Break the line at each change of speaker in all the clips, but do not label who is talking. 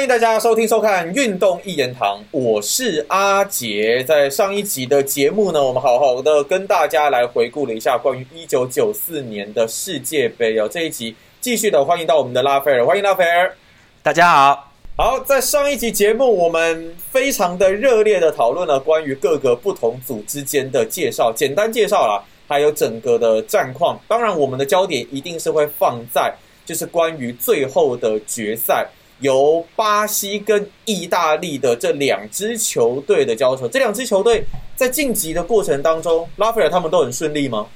欢迎大家收听收看《运动一言堂》，我是阿杰。在上一集的节目呢，我们好好的跟大家来回顾了一下关于一九九四年的世界杯哦。这一集继续的欢迎到我们的拉斐尔，欢迎拉斐尔，
大家好。
好，在上一集节目，我们非常的热烈的讨论了关于各个不同组之间的介绍，简单介绍啦，还有整个的战况。当然，我们的焦点一定是会放在就是关于最后的决赛。由巴西跟意大利的这两支球队的交手，这两支球队在晋级的过程当中，拉斐尔他们都很顺利吗？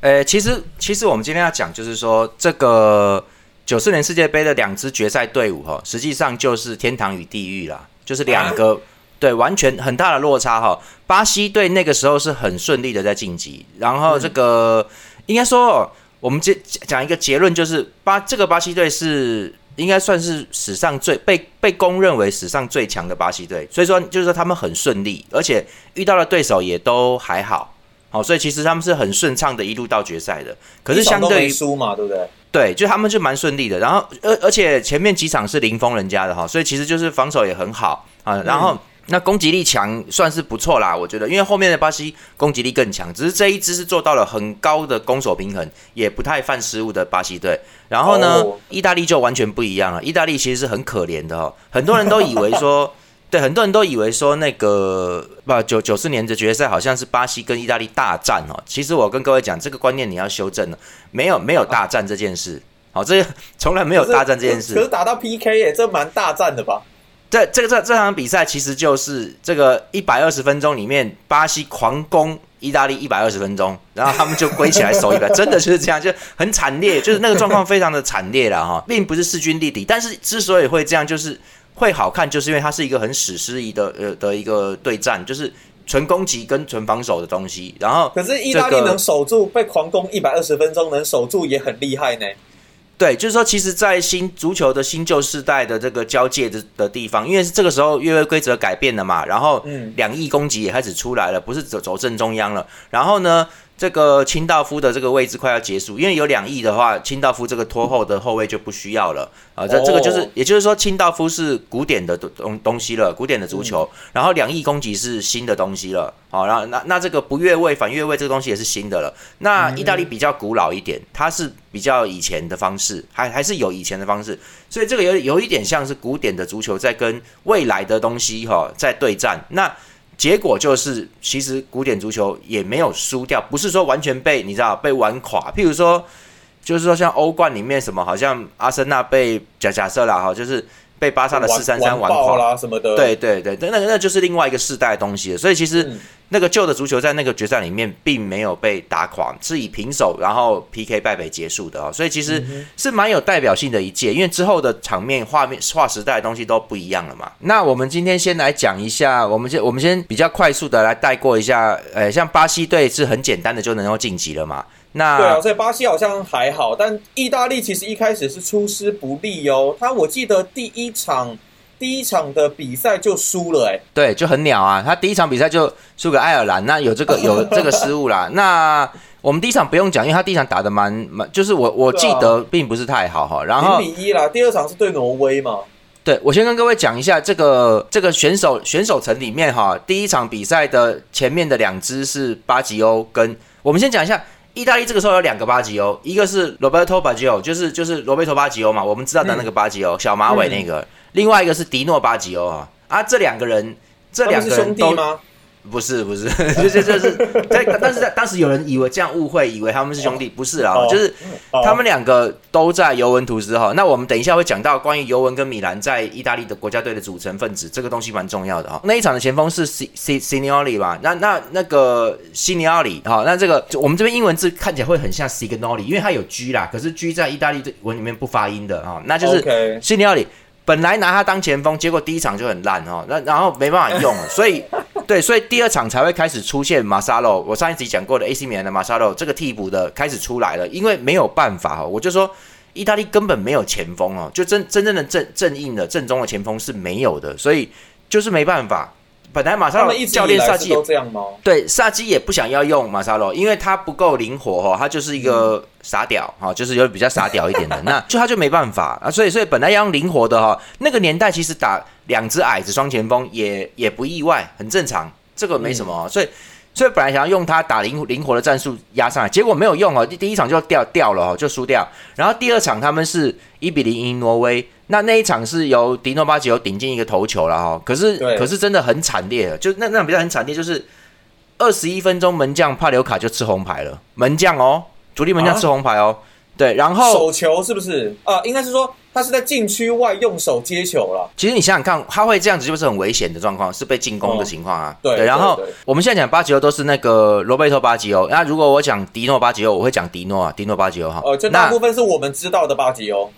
呃，其实其实我们今天要讲就是说，这个九四年世界杯的两支决赛队伍哈，实际上就是天堂与地狱啦，就是两个对完全很大的落差哈。巴西队那个时候是很顺利的在晋级，然后这个应该说，我们这讲一个结论，就是巴这个巴西队是。应该算是史上最被被公认为史上最强的巴西队，所以说就是说他们很顺利，而且遇到的对手也都还好，好，所以其实他们是很顺畅的一路到决赛的。可是相对于
输嘛，对不对？
对，就他们就蛮顺利的。然后而而且前面几场是零封人家的哈，所以其实就是防守也很好啊。然后。那攻击力强算是不错啦，我觉得，因为后面的巴西攻击力更强，只是这一支是做到了很高的攻守平衡，也不太犯失误的巴西队。然后呢，意大利就完全不一样了。意大利其实是很可怜的哦，很多人都以为说，对，很多人都以为说那个不九九四年的决赛好像是巴西跟意大利大战哦。其实我跟各位讲，这个观念你要修正了，没有没有大战这件事，好，这 从来没有大战这件事。
可是打到 PK 耶，这蛮大战的吧？
这这个这这场比赛其实就是这个一百二十分钟里面，巴西狂攻意大利一百二十分钟，然后他们就归起来守一百，真的就是这样，就很惨烈，就是那个状况非常的惨烈了哈，并不是势均力敌。但是之所以会这样，就是会好看，就是因为它是一个很史诗意的呃的一个对战，就是纯攻击跟纯防守的东西。然后
可是意大利能守住被狂攻一百二十分钟，能守住也很厉害呢。
对，就是说，其实，在新足球的新旧世代的这个交界的的地方，因为是这个时候越位规则改变了嘛，然后两翼攻击也开始出来了，不是走走正中央了，然后呢？这个清道夫的这个位置快要结束，因为有两亿的话，清道夫这个拖后的后卫就不需要了啊。这这个就是，也就是说，清道夫是古典的东东西了，古典的足球。然后两亿攻击是新的东西了，好，然后那那这个不越位反越位这个东西也是新的了。那意大利比较古老一点，它是比较以前的方式，还还是有以前的方式，所以这个有有一点像是古典的足球在跟未来的东西哈在对战。那结果就是，其实古典足球也没有输掉，不是说完全被你知道被玩垮。譬如说，就是说像欧冠里面什么，好像阿森纳被假假设了哈，就是。被巴萨的四三三玩垮
啦什么的，
对对对，那那那就是另外一个世代的东西了。所以其实那个旧的足球在那个决赛里面并没有被打垮，是以平手然后 PK 败北结束的哦。所以其实是蛮有代表性的一届，因为之后的场面、画面、划时代的东西都不一样了嘛。那我们今天先来讲一下，我们先我们先比较快速的来带过一下，呃，像巴西队是很简单的就能够晋级了嘛。那
对啊，所以巴西好像还好，但意大利其实一开始是出师不利哦。他我记得第一场第一场的比赛就输了，哎，
对，就很鸟啊。他第一场比赛就输给爱尔兰，那有这个 有这个失误啦。那我们第一场不用讲，因为他第一场打的蛮蛮，就是我我记得并不是太好哈。然后
零比一啦，第二场是对挪威嘛。
对，我先跟各位讲一下这个这个选手选手层里面哈，第一场比赛的前面的两支是巴吉欧跟我们先讲一下。意大利这个时候有两个巴吉欧，一个是罗贝托巴吉欧，就是就是罗贝托巴吉欧嘛，我们知道的那个巴吉欧，小马尾那个。另外一个是迪诺巴吉欧啊，啊，这两个人，这两个人都。不是不 是，就是就是，在但是在当时有人以为这样误会，以为他们是兄弟，不是啊，就是他们两个都在尤文图斯哈。那我们等一下会讲到关于尤文跟米兰在意大利的国家队的组成分子，这个东西蛮重要的哈。那一场的前锋是 C C c i n o l i 吧？那那那个 c i n o l i 哈，那这个我们这边英文字看起来会很像 c i g n o l i 因为它有 G 啦，可是 G 在意大利文里面不发音的哈，那就是 c i n o l i 本来拿他当前锋，结果第一场就很烂哈，那然后没办法用了，所以对，所以第二场才会开始出现马萨洛。我上一集讲过的 AC 米兰的马萨洛这个替补的开始出来了，因为没有办法哈，我就说意大利根本没有前锋哦，就真真正的正正印的正宗的前锋是没有的，所以就是没办法。本来马萨洛教练萨基
都这样吗？
对，萨基也不想要用马萨洛，因为他不够灵活哈，他就是一个傻屌哈，就是有比较傻屌一点的，那就他就没办法啊，所以所以本来要用灵活的哈，那个年代其实打两只矮子双前锋也也不意外，很正常，这个没什么，所以所以本来想要用他打灵灵活的战术压上来，结果没有用哦，第第一场就掉掉了哦，就输掉，然后第二场他们是一比零赢挪威，那那一场是由迪诺巴吉欧顶进一个头球了哈，可是可是真的很惨烈，就那那场比赛很惨烈，就是。二十一分钟，门将帕留卡就吃红牌了。门将哦，主力门将吃红牌哦。对，然后
手球是不是？啊，应该是说他是在禁区外用手接球了。
其实你想想看，他会这样子就是很危险的状况，是被进攻的情况啊。
对，
然后我们现在讲巴吉欧都是那个罗贝托巴吉欧。那如果我讲迪诺巴吉欧，我会讲迪诺啊，迪诺巴吉欧哈。
哦，这大部分是我们知道的巴吉欧。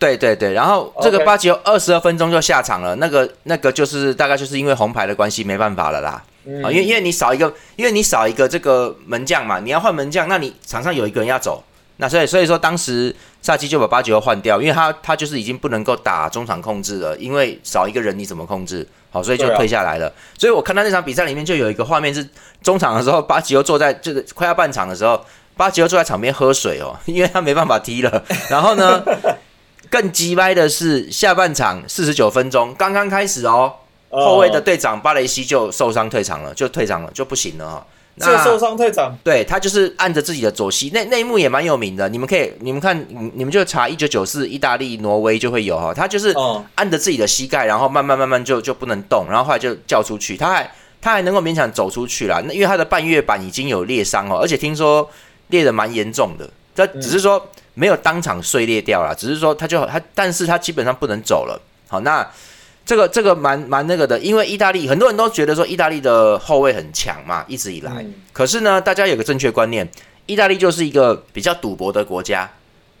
对对对，然后这个巴吉欧二十二分钟就下场了，那个那个就是大概就是因为红牌的关系，没办法了啦。啊，因为因为你少一个，因为你少一个这个门将嘛，你要换门将，那你场上有一个人要走，那所以所以说当时萨基就把巴吉欧换掉，因为他他就是已经不能够打中场控制了，因为少一个人你怎么控制？好，所以就退下来了。所以我看到那场比赛里面就有一个画面是中场的时候，巴吉欧坐在就是快要半场的时候，巴吉欧坐在场边喝水哦，因为他没办法踢了。然后呢，更鸡歪的是下半场四十九分钟刚刚开始哦。后卫的队长巴雷西就受伤退场了，就退场了，就不行了哈。
就受伤退场，
对他就是按着自己的左膝，那那一幕也蛮有名的。你们可以，你们看，你们就查一九九四意大利挪威就会有哈。他就是按着自己的膝盖，然后慢慢慢慢就就不能动，然后后来就叫出去，他还他还能够勉强走出去了。那因为他的半月板已经有裂伤哦，而且听说裂的蛮严重的。他只是说没有当场碎裂掉了，只是说他就他，但是他基本上不能走了。好，那。这个这个蛮蛮那个的，因为意大利很多人都觉得说意大利的后卫很强嘛，一直以来。可是呢，大家有个正确观念，意大利就是一个比较赌博的国家，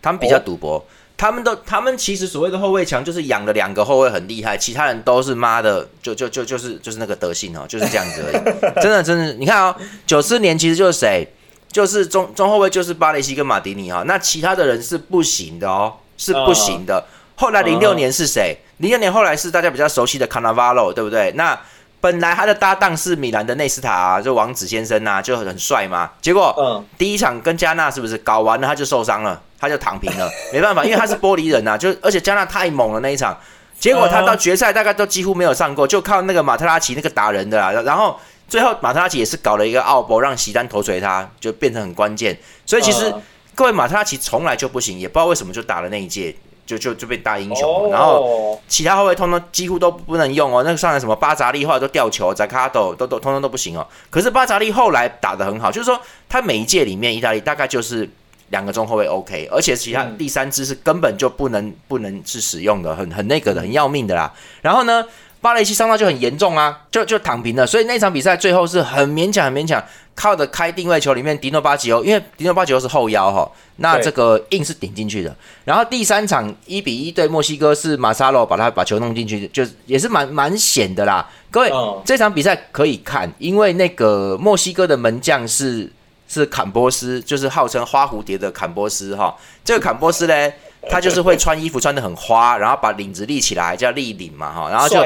他们比较赌博，他们都他们其实所谓的后卫强，就是养了两个后卫很厉害，其他人都是妈的，就就就就是就是那个德性哦，就是这样子而已。真的真的，你看哦，九四年其实就是谁，就是中中后卫就是巴雷西跟马迪尼哈，那其他的人是不行的哦，是不行的。后来零六年是谁？零六年后来是大家比较熟悉的 Cannavaro，对不对？那本来他的搭档是米兰的内斯塔，啊就王子先生呐，就很帅嘛。结果，嗯，第一场跟加纳是不是搞完了他就受伤了，他就躺平了，没办法，因为他是玻璃人呐。就而且加纳太猛了那一场，结果他到决赛大概都几乎没有上过，就靠那个马特拉奇那个打人的啦。然后最后马特拉奇也是搞了一个奥博，让席丹头锤他，就变成很关键。所以其实各位马特拉奇从来就不行，也不知道为什么就打了那一届。就就就被大英雄，然后其他后卫通通几乎都不能用哦。那个上来什么巴扎利后来都掉球，扎卡多都都通通都不行哦。可是巴扎利后来打的很好，就是说他每一届里面意大利大概就是两个中后卫 OK，而且其他第三支是根本就不能不能是使用的，很很那个的，很要命的啦。然后呢？巴雷西伤到就很严重啊，就就躺平了，所以那场比赛最后是很勉强，很勉强，靠着开定位球里面迪诺巴吉欧，因为迪诺巴吉欧是后腰哈，那这个硬是顶进去的。然后第三场一比一对墨西哥是马萨洛把他把球弄进去，就也是蛮蛮险的啦。各位，这场比赛可以看，因为那个墨西哥的门将是是坎波斯，就是号称花蝴蝶的坎波斯哈。这个坎波斯呢？他就是会穿衣服穿的很花，然后把领子立起来叫立领嘛哈，然后就，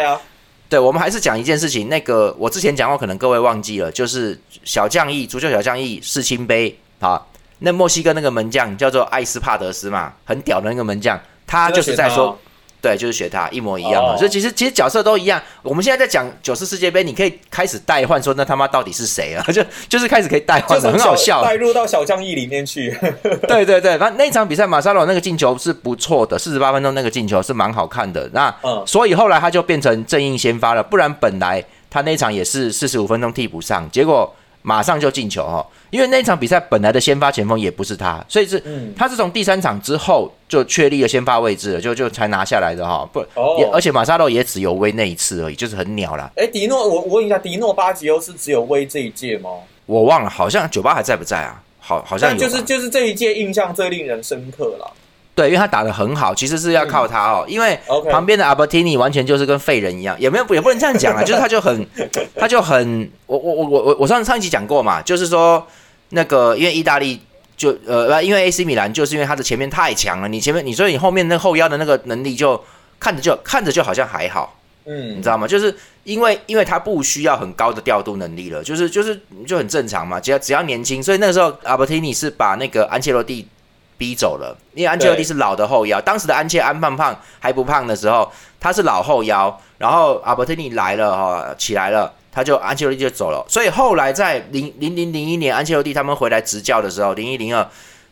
对我们还是讲一件事情，那个我之前讲过，可能各位忘记了，就是小将义足球小将义世青杯啊，那墨西哥那个门将叫做艾斯帕德斯嘛，很屌的那个门将，他就是在说。对，就是学他一模一样的，所以其实其实角色都一样。我们现在在讲九四世界杯，你可以开始代换，说那他妈到底是谁啊？就就是开始可以代换，很好笑，
带入到小将翼里面去。
对对对，反正那场比赛马萨罗那个进球是不错的，四十八分钟那个进球是蛮好看的。那所以后来他就变成正印先发了，不然本来他那场也是四十五分钟替补上，结果。马上就进球哦，因为那场比赛本来的先发前锋也不是他，所以是他是从第三场之后就确立了先发位置了，就就才拿下来的哈。不，也而且马萨洛也只有威那一次而已，就是很鸟啦。
哎，迪诺，我我问一下，迪诺巴吉欧是只有威这一届吗？
我忘了，好像酒吧还在不在啊？好，好像
就是就是这一届印象最令人深刻了。
对，因为他打的很好，其实是要靠他哦。因为旁边的阿伯提尼完全就是跟废人一样，也没有也不能这样讲啊，就是他就很，他就很，我我我我我我上上一集讲过嘛，就是说那个因为意大利就呃因为 AC 米兰就是因为他的前面太强了，你前面你所以你后面那后腰的那个能力就看着就看着就好像还好，嗯，你知道吗？就是因为因为他不需要很高的调度能力了，就是就是就很正常嘛，只要只要年轻，所以那个时候阿伯提尼是把那个安切洛蒂。逼走了，因为安切洛蒂是老的后腰，当时的安切安胖胖还不胖的时候，他是老后腰，然后阿伯特尼来了哈，起来了，他就安切洛蒂就走了，所以后来在零零零零一年安切洛蒂他们回来执教的时候，零一零二，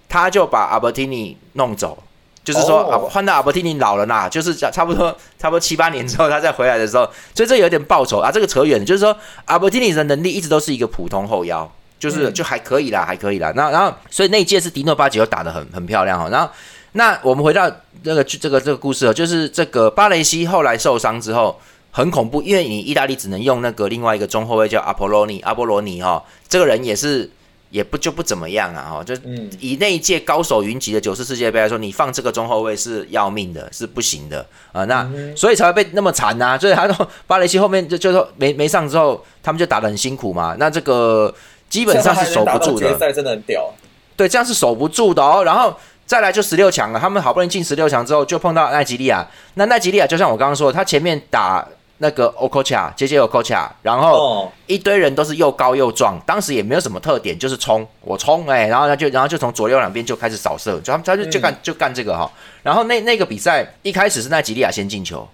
他就把阿伯特尼弄走。就是说，啊，换到阿伯蒂尼老了啦，就是差不多差不多七八年之后，他再回来的时候，所以这有点报仇啊。这个扯远，就是说阿伯蒂尼的能力一直都是一个普通后腰，就是就还可以啦，还可以啦。那然后，所以那一届是迪诺巴吉又打的很很漂亮哈。然后，那我们回到那个这个这个故事哦，就是这个巴雷西后来受伤之后很恐怖，因为你意大利只能用那个另外一个中后卫叫阿波罗尼，阿波罗尼哈，这个人也是。也不就不怎么样啊，哈，就以那一届高手云集的九次世界杯来说，你放这个中后卫是要命的，是不行的啊。那所以才会被那么惨呐。所以他说巴雷西后面就就说没没上之后，他们就打得很辛苦嘛。那这个基本上是守不住的。
决赛真的很屌。
对，这样是守不住的哦。然后再来就十六强了，他们好不容易进十六强之后，就碰到奈吉利亚。那奈吉利亚就像我刚刚说，他前面打。那个 Okocha，接接 Okocha，然后一堆人都是又高又壮，当时也没有什么特点，就是冲我冲哎，然后他就然后就从左右两边就开始扫射，就他们他就就干就干这个哈。然后那那个比赛一开始是奈吉利亚先进球，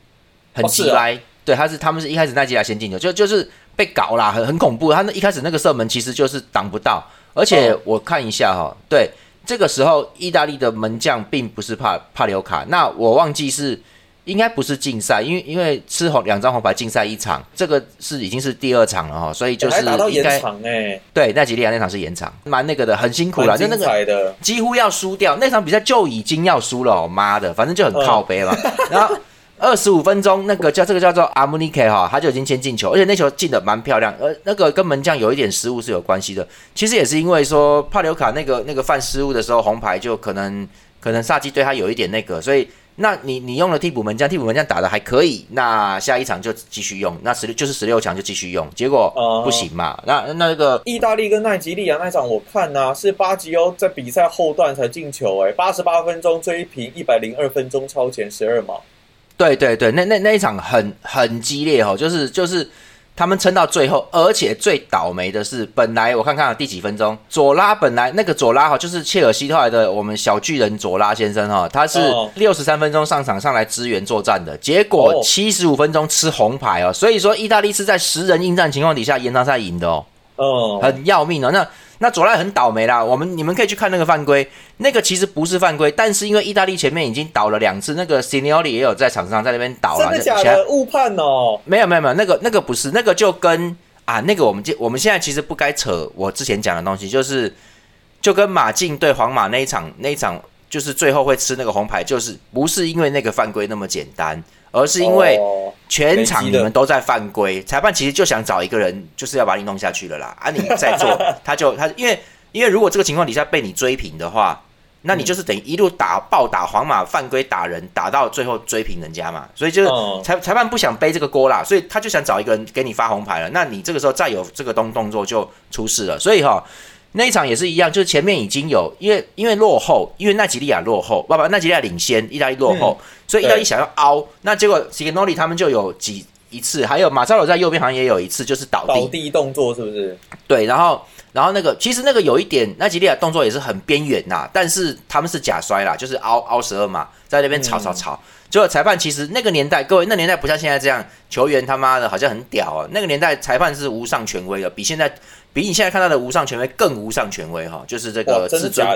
很急来，对，他是他们是一开始奈吉利亚先进球，就就是被搞啦，很很恐怖。他那一开始那个射门其实就是挡不到，而且我看一下哈，对，这个时候意大利的门将并不是帕帕留卡，那我忘记是。应该不是禁赛，因为因为吃红两张红牌禁赛一场，这个是已经是第二场了哈，所以就是
应该哎，
对，奈吉利亚那场是延长，蛮那个的，很辛苦了，就那个几乎要输掉那场比赛就已经要输了，妈的，反正就很靠背了。然后二十五分钟，那个叫这个叫做阿姆尼克哈，他就已经先进球，而且那球进的蛮漂亮，呃，那个跟门将有一点失误是有关系的，其实也是因为说帕留卡那个那个犯失误的时候红牌就可能可能萨基对他有一点那个，所以。那你你用了替补门将，替补门将打的还可以，那下一场就继续用，那十六就是十六强就继续用，结果不行嘛？那那个
意大利跟奈吉利亚那场，我看呢是巴吉欧在比赛后段才进球，哎，八十八分钟追平一百零二分钟超前十二码。
对对对，那那那一场很很激烈哦，就是就是。他们撑到最后，而且最倒霉的是，本来我看看第几分钟，左拉本来那个左拉哈，就是切尔西后来的我们小巨人左拉先生哈，他是六十三分钟上场上来支援作战的，结果七十五分钟吃红牌哦，所以说意大利是在十人应战情况底下延长赛赢的哦，哦，很要命哦，那。那左赖很倒霉啦，我们你们可以去看那个犯规，那个其实不是犯规，但是因为意大利前面已经倒了两次，那个 s i n o l i 也有在场上在那边倒了，
真的假的？误判哦？
没有没有没有，那个那个不是，那个就跟啊那个我们就我们现在其实不该扯我之前讲的东西，就是就跟马竞对皇马那一场那一场，就是最后会吃那个红牌，就是不是因为那个犯规那么简单。而是因为全场你们都在犯规，裁判其实就想找一个人，就是要把你弄下去了啦。啊，你在做，他就他因为因为如果这个情况底下被你追平的话，那你就是等于一路打暴打皇马犯规打人，打到最后追平人家嘛。所以就是裁裁判不想背这个锅啦，所以他就想找一个人给你发红牌了。那你这个时候再有这个动动作就出事了。所以哈。那一场也是一样，就是前面已经有，因为因为落后，因为奈吉利亚落后，不不，奈吉利亚领先，意大利落后，所以意大利想要凹，那结果 s i g n o l i 他们就有几一次，还有马扎罗在右边好像也有一次，就是倒地
倒地动作是不是？
对，然后然后那个其实那个有一点奈吉利亚动作也是很边缘呐，但是他们是假摔啦，就是凹凹十二码在那边吵吵吵，结果裁判其实那个年代，各位那年代不像现在这样，球员他妈的好像很屌啊，那个年代裁判是无上权威的，比现在。比你现在看到的无上权威更无上权威哈，就是这个至尊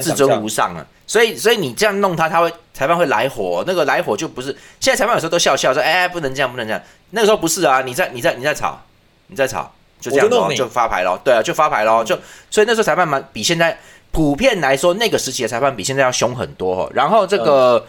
至尊无上啊，所以所以你这样弄他，他会裁判会来火，那个来火就不是现在裁判有时候都笑笑说，哎，不能这样，不能这样。那个时候不是啊，你在你在你在吵，你在吵，就这样子就发牌了，对啊，就发牌了，就所以那时候裁判蛮比现在普遍来说，那个时期的裁判比现在要凶很多哦。然后这个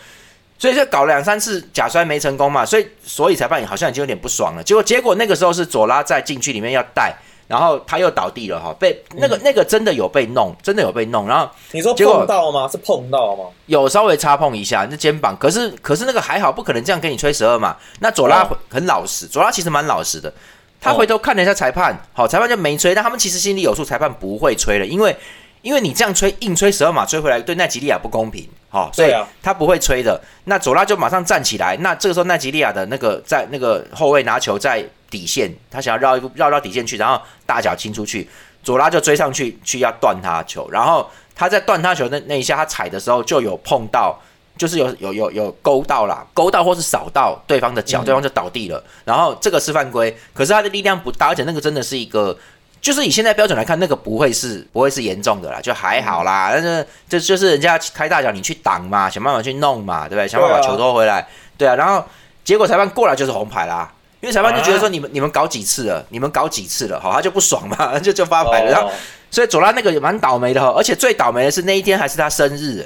所以就搞了两三次假摔没成功嘛，所以所以裁判好像已经有点不爽了。结果结果那个时候是左拉在禁区里面要带。然后他又倒地了哈，被那个那个真的有被弄，真的有被弄。然后
你说碰到吗？是碰到吗？
有稍微擦碰一下那肩膀，可是可是那个还好，不可能这样给你吹十二码。那左拉很老实，左拉其实蛮老实的。他回头看了一下裁判，好，裁判就没吹。但他们其实心里有数，裁判不会吹了，因为因为你这样吹硬吹十二码吹回来，对奈吉利亚不公平，好，所以他不会吹的。那佐拉就马上站起来。那这个时候奈吉利亚的那个在那个后卫拿球在。底线，他想要绕一绕到底线去，然后大脚清出去，左拉就追上去去要断他球，然后他在断他球那那一下，他踩的时候就有碰到，就是有有有有勾到啦，勾到或是扫到对方的脚，对方就倒地了。然后这个是犯规，可是他的力量不大，而且那个真的是一个，就是以现在标准来看，那个不会是不会是严重的啦，就还好啦。但是这就是人家开大脚，你去挡嘛，想办法去弄嘛，对不对？想办法把球拖回来，对啊。然后结果裁判过来就是红牌啦。因为裁判就觉得说你们你们搞几次了，你们搞几次了，好，他就不爽嘛，就就发牌了。然后，所以左拉那个也蛮倒霉的哈，而且最倒霉的是那一天还是他生日，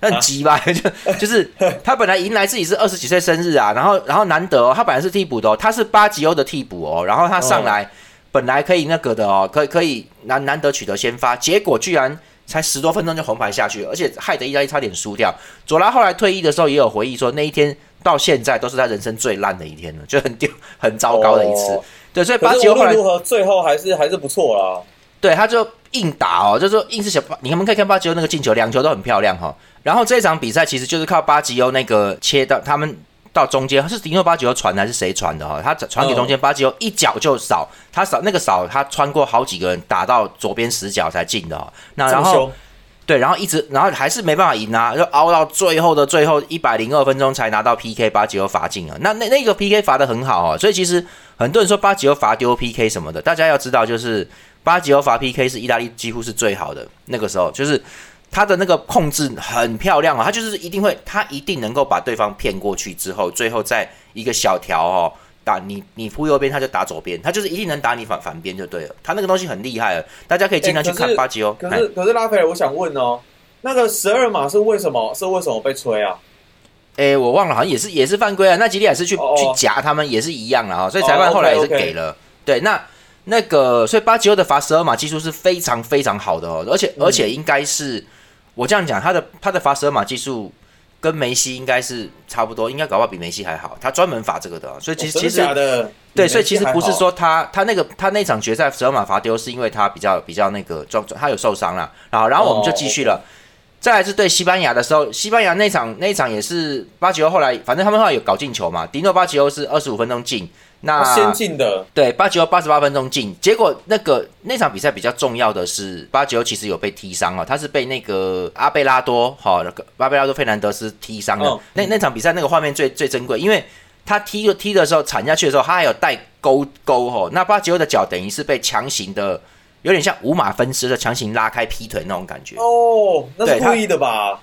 他很急吧？就就是他本来迎来自己是二十几岁生日啊，然后然后难得哦，他本来是替补的，他是巴吉欧的替补哦，然后他上来本来可以那个的哦，可以可以难难得取得先发，结果居然才十多分钟就红牌下去，而且害得意大利差点输掉。佐拉后来退役的时候也有回忆说那一天。到现在都是他人生最烂的一天了，就很丢、很糟糕的一次。对，所以巴吉欧后来
如何，最后还是还是不错啦。
对，他就硬打哦，就是说硬是想，你们可以看巴吉欧那个进球，两球都很漂亮哈。然后这场比赛其实就是靠巴吉欧那个切到他们到中间，是迪诺巴吉欧传的还是谁传的哈？他传给中间，巴吉欧一脚就扫，他扫那个扫，他穿过好几个人打到左边死角才进的。那然后。对，然后一直，然后还是没办法赢啊，就熬到最后的最后一百零二分钟才拿到 PK，巴吉欧罚进了。那那那个 PK 罚的很好哦，所以其实很多人说巴吉欧罚丢 PK 什么的，大家要知道，就是巴吉欧罚 PK 是意大利几乎是最好的那个时候，就是他的那个控制很漂亮啊，他就是一定会，他一定能够把对方骗过去之后，最后在一个小条哦。打你，你扑右边，他就打左边，他就是一定能打你反反边就对了。他那个东西很厉害了，大家可以经常去看巴吉
欧。可是可是拉斐尔，我想问哦，那个十二码是为什么？是为什么被吹啊？
哎，我忘了，好像也是也是犯规啊。那吉利亚是去去夹他们，也是一样的哈。所以裁判后来也是给了。对，那那个所以巴吉欧的罚十二码技术是非常非常好的哦，而且而且应该是我这样讲，他的他的罚十二码技术。跟梅西应该是差不多，应该搞不好比梅西还好。他专门罚这个的，所以其实其实对，所以其实不是说他他那个他那场决赛十二码罚丢，是因为他比较比较那个状他有受伤了。然后然后我们就继续了，再来是对西班牙的时候，西班牙那场那场也是巴吉欧后来反正他们后来有搞进球嘛，迪诺巴吉欧是二十五分钟进。那
先进的
对八九八十八分钟进，结果那个那场比赛比较重要的是八九其实有被踢伤了，他是被那个阿贝拉多哈那个阿贝拉多费南德斯踢伤了。那那场比赛那个画面最最珍贵，因为他踢踢的时候铲下去的时候，他还有带勾勾哈，那八九的脚等于是被强行的有点像五马分尸的强行拉开劈腿那种感觉
哦，那是故意的吧？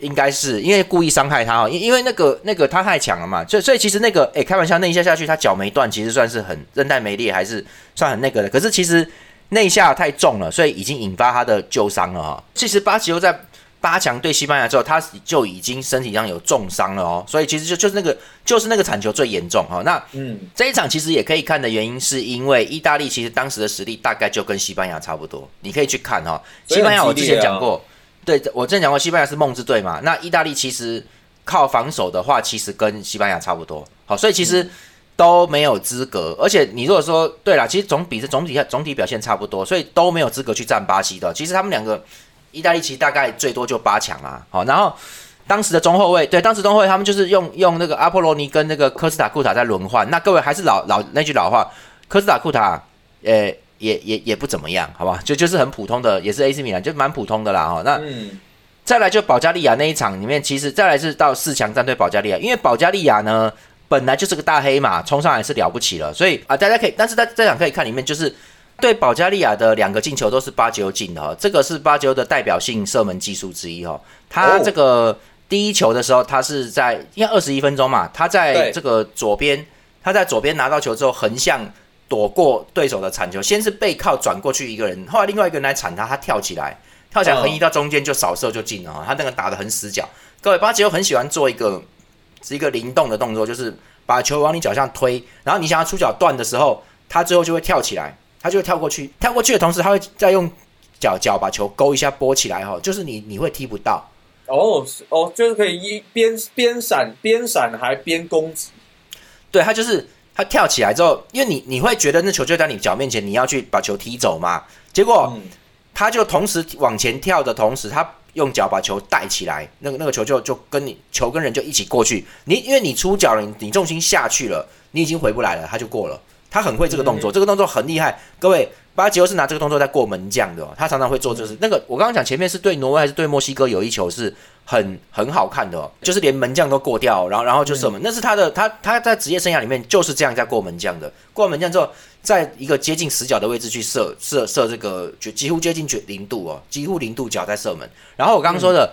应该是因为故意伤害他哦，因因为那个那个他太强了嘛，所以所以其实那个哎开玩笑那一下下去他脚没断，其实算是很韧带没裂，还是算很那个的。可是其实那一下太重了，所以已经引发他的旧伤了哈。其实巴西欧在八强对西班牙之后，他就已经身体上有重伤了哦，所以其实就就是那个就是那个铲球最严重哈。那嗯这一场其实也可以看的原因是因为意大利其实当时的实力大概就跟西班牙差不多，你可以去看哈。西班牙我之前讲过。对，我之前讲过，西班牙是梦之队嘛。那意大利其实靠防守的话，其实跟西班牙差不多。好，所以其实都没有资格。而且你如果说对啦，其实总比是总体总体表现差不多，所以都没有资格去战巴西的。其实他们两个，意大利其实大概最多就八强啦。好，然后当时的中后卫，对，当时中后卫他们就是用用那个阿波罗尼跟那个科斯塔库塔在轮换。那各位还是老老那句老话，科斯塔库塔，呃。也也也不怎么样，好吧，就就是很普通的，也是 AC 米兰，就蛮普通的啦哈。那再来就保加利亚那一场里面，其实再来是到四强战队保加利亚，因为保加利亚呢本来就是个大黑马，冲上来是了不起了，所以啊大家可以，但是在这场可以看里面，就是对保加利亚的两个进球都是巴吉欧进的哈，这个是巴吉欧的代表性射门技术之一哈。他这个第一球的时候，他是在因为二十一分钟嘛，他在这个左边，他在左边拿到球之后横向。躲过对手的铲球，先是背靠转过去一个人，后来另外一个人来铲他，他跳起来，跳起来横移到中间就扫射就进了啊！他那个打的很死角。各位巴吉欧很喜欢做一个是一个灵动的动作，就是把球往你脚上推，然后你想要出脚断的时候，他最后就会跳起来，他就会跳过去，跳过去的同时，他会再用脚脚把球勾一下拨起来哈，就是你你会踢不到。
哦哦，就是可以一边边闪边闪还边攻击。
对他就是。他跳起来之后，因为你你会觉得那球就在你脚面前，你要去把球踢走嘛？结果他就同时往前跳的同时，他用脚把球带起来，那个那个球就就跟你球跟人就一起过去。你因为你出脚了，你重心下去了，你已经回不来了，他就过了。他很会这个动作，这个动作很厉害。各位，巴吉欧是拿这个动作在过门将的，哦，他常常会做，就是那个我刚刚讲前面是对挪威还是对墨西哥有一球是很很好看的，哦，就是连门将都过掉，然后然后就射门，那是他的他他在职业生涯里面就是这样在过门将的，过门将之后，在一个接近死角的位置去射射射这个就几乎接近绝零度哦，几乎零度角在射门。然后我刚刚说的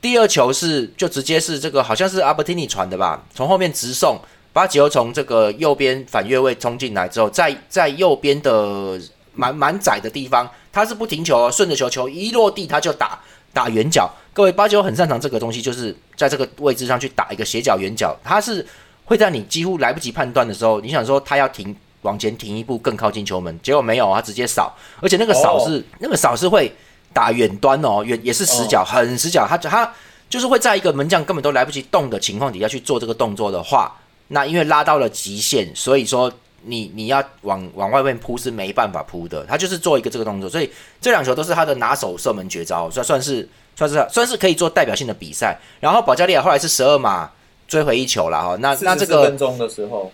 第二球是就直接是这个好像是阿伯蒂尼传的吧，从后面直送。巴吉欧从这个右边反越位冲进来之后，在在右边的蛮蛮窄的地方，他是不停球，顺着球球一落地他就打打圆角。各位，巴吉欧很擅长这个东西，就是在这个位置上去打一个斜角圆角，他是会在你几乎来不及判断的时候，你想说他要停往前停一步更靠近球门，结果没有，他直接扫，而且那个扫是那个扫是会打远端哦，远也是死角，很死角，他他就是会在一个门将根本都来不及动的情况底下去做这个动作的话。那因为拉到了极限，所以说你你要往往外面扑是没办法扑的，他就是做一个这个动作，所以这两球都是他的拿手射门绝招，算算是算是算是可以做代表性的比赛。然后保加利亚后来是十二码追回一球了哈，那那这个
分钟的时候，